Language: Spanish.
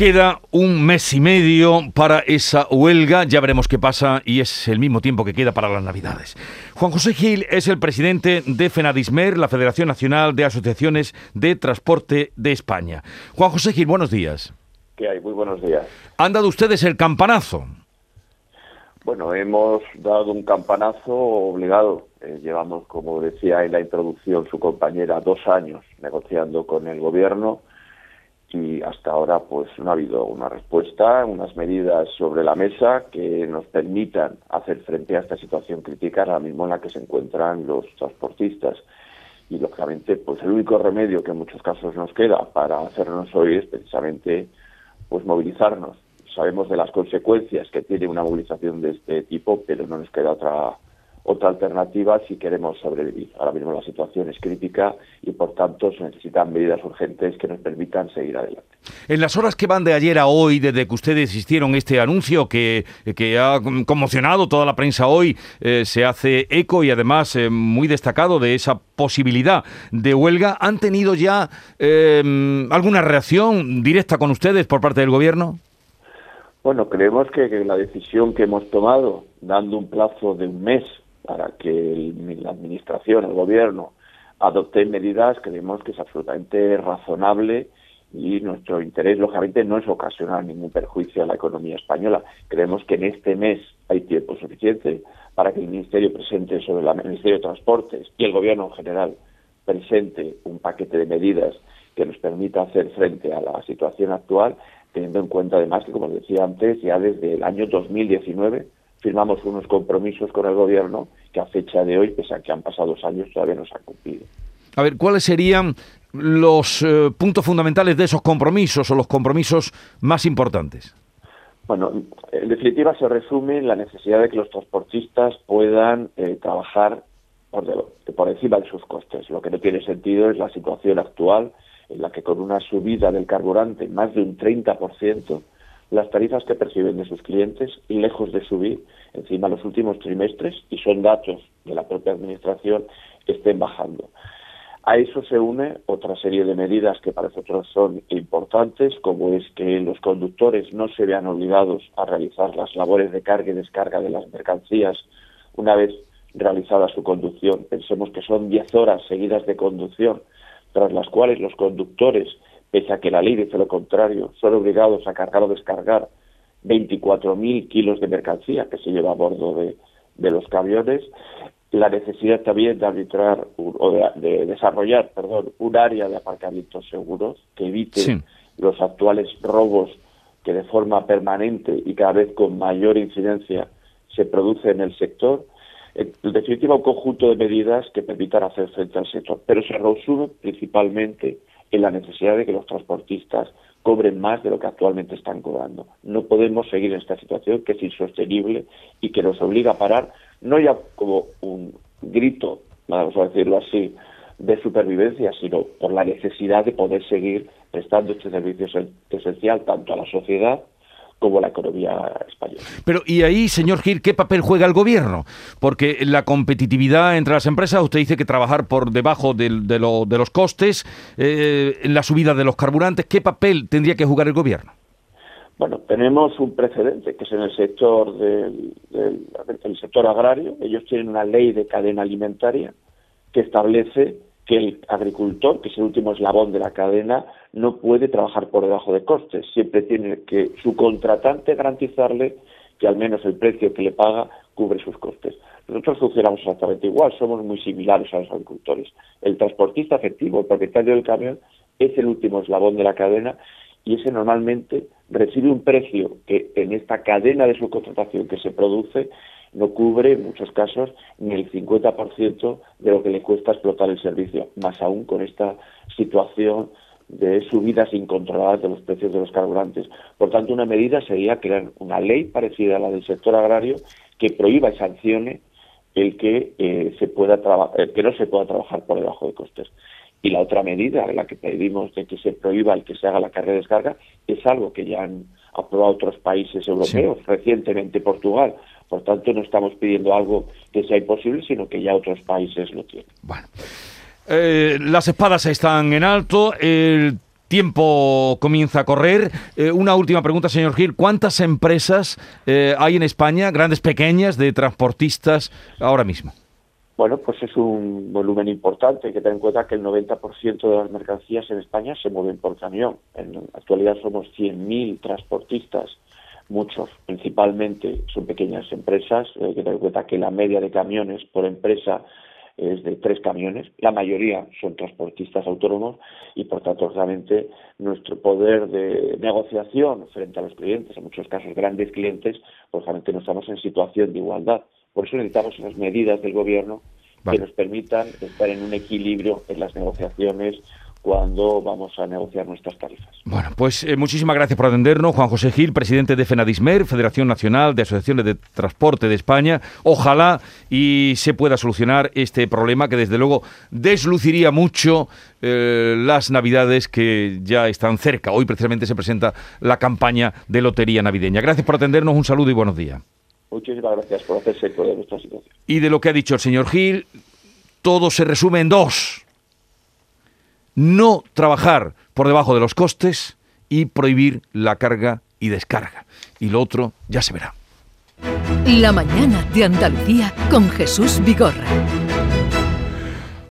Queda un mes y medio para esa huelga, ya veremos qué pasa y es el mismo tiempo que queda para las Navidades. Juan José Gil es el presidente de FENADISMER, la Federación Nacional de Asociaciones de Transporte de España. Juan José Gil, buenos días. ¿Qué hay? Muy buenos días. ¿Han dado ustedes el campanazo? Bueno, hemos dado un campanazo obligado. Eh, llevamos, como decía en la introducción su compañera, dos años negociando con el gobierno y hasta ahora pues no ha habido una respuesta, unas medidas sobre la mesa que nos permitan hacer frente a esta situación crítica ahora mismo en la que se encuentran los transportistas. Y lógicamente pues el único remedio que en muchos casos nos queda para hacernos oír es precisamente pues movilizarnos. Sabemos de las consecuencias que tiene una movilización de este tipo, pero no nos queda otra otra alternativa si queremos sobrevivir. Ahora mismo la situación es crítica y por tanto se necesitan medidas urgentes que nos permitan seguir adelante. En las horas que van de ayer a hoy, desde que ustedes hicieron este anuncio que, que ha conmocionado toda la prensa hoy, eh, se hace eco y además eh, muy destacado de esa posibilidad de huelga, ¿han tenido ya eh, alguna reacción directa con ustedes por parte del gobierno? Bueno, creemos que la decisión que hemos tomado, dando un plazo de un mes para que la Administración, el Gobierno, adopte medidas, creemos que es absolutamente razonable y nuestro interés, lógicamente, no es ocasionar ningún perjuicio a la economía española. Creemos que en este mes hay tiempo suficiente para que el Ministerio presente sobre la, el Ministerio de Transportes y el Gobierno en general presente un paquete de medidas que nos permita hacer frente a la situación actual, teniendo en cuenta además que, como decía antes, ya desde el año 2019 firmamos unos compromisos con el gobierno que a fecha de hoy, pese a que han pasado dos años, todavía no se han cumplido. A ver, ¿cuáles serían los eh, puntos fundamentales de esos compromisos o los compromisos más importantes? Bueno, en definitiva se resume en la necesidad de que los transportistas puedan eh, trabajar por, por encima de sus costes. Lo que no tiene sentido es la situación actual en la que con una subida del carburante más de un 30%, las tarifas que perciben de sus clientes, lejos de subir, encima los últimos trimestres, y son datos de la propia Administración, estén bajando. A eso se une otra serie de medidas que para nosotros son importantes, como es que los conductores no se vean obligados a realizar las labores de carga y descarga de las mercancías una vez realizada su conducción. Pensemos que son 10 horas seguidas de conducción, tras las cuales los conductores pese a que la ley dice lo contrario, son obligados a cargar o descargar 24.000 kilos de mercancía que se lleva a bordo de, los camiones, la necesidad también de arbitrar o de, desarrollar, perdón, un área de aparcamientos seguros que evite los actuales robos que de forma permanente y cada vez con mayor incidencia se produce en el sector. En definitiva, un conjunto de medidas que permitan hacer frente al sector, pero se resume principalmente en la necesidad de que los transportistas cobren más de lo que actualmente están cobrando. No podemos seguir en esta situación que es insostenible y que nos obliga a parar, no ya como un grito, vamos a decirlo así, de supervivencia, sino por la necesidad de poder seguir prestando este servicio esencial tanto a la sociedad como la economía española. Pero, y ahí, señor Gil, ¿qué papel juega el gobierno? Porque la competitividad entre las empresas, usted dice que trabajar por debajo de, los costes, eh, la subida de los carburantes, ¿qué papel tendría que jugar el gobierno? Bueno, tenemos un precedente que es en el sector del, del sector agrario. Ellos tienen una ley de cadena alimentaria que establece que el agricultor, que es el último eslabón de la cadena, no puede trabajar por debajo de costes. Siempre tiene que su contratante garantizarle que al menos el precio que le paga cubre sus costes. Nosotros funcionamos exactamente igual, somos muy similares a los agricultores. El transportista efectivo, el propietario del camión, es el último eslabón de la cadena y ese normalmente recibe un precio que en esta cadena de subcontratación que se produce no cubre en muchos casos ni el 50% de lo que le cuesta explotar el servicio, más aún con esta situación de subidas incontroladas de los precios de los carburantes. Por tanto, una medida sería crear una ley parecida a la del sector agrario que prohíba y sancione el que eh, se pueda el que no se pueda trabajar por debajo de costes. Y la otra medida, la que pedimos de que se prohíba el que se haga la carga de descarga, es algo que ya han aprobado otros países europeos, recientemente Portugal, por tanto, no estamos pidiendo algo que sea imposible, sino que ya otros países lo tienen. Bueno. Eh, las espadas están en alto. El tiempo comienza a correr. Eh, una última pregunta, señor Gil. ¿Cuántas empresas eh, hay en España, grandes, pequeñas, de transportistas ahora mismo? Bueno, pues es un volumen importante. Hay que tener en cuenta que el 90% de las mercancías en España se mueven por camión. En la actualidad somos 100.000 transportistas, muchos principalmente son pequeñas empresas. Hay que tener en cuenta que la media de camiones por empresa es de tres camiones, la mayoría son transportistas autónomos y por tanto realmente nuestro poder de negociación frente a los clientes, en muchos casos grandes clientes, pues realmente no estamos en situación de igualdad. Por eso necesitamos unas medidas del gobierno que nos permitan estar en un equilibrio en las negociaciones cuando vamos a negociar nuestras tarifas. Bueno, pues eh, muchísimas gracias por atendernos. Juan José Gil, presidente de FENADISMER, Federación Nacional de Asociaciones de Transporte de España. Ojalá y se pueda solucionar este problema que desde luego desluciría mucho eh, las navidades que ya están cerca. Hoy precisamente se presenta la campaña de lotería navideña. Gracias por atendernos, un saludo y buenos días. Muchísimas gracias por hacerse eco de nuestra situación. Y de lo que ha dicho el señor Gil, todo se resume en dos no trabajar por debajo de los costes y prohibir la carga y descarga. Y lo otro ya se verá. La mañana de Andalucía con Jesús Vigorra.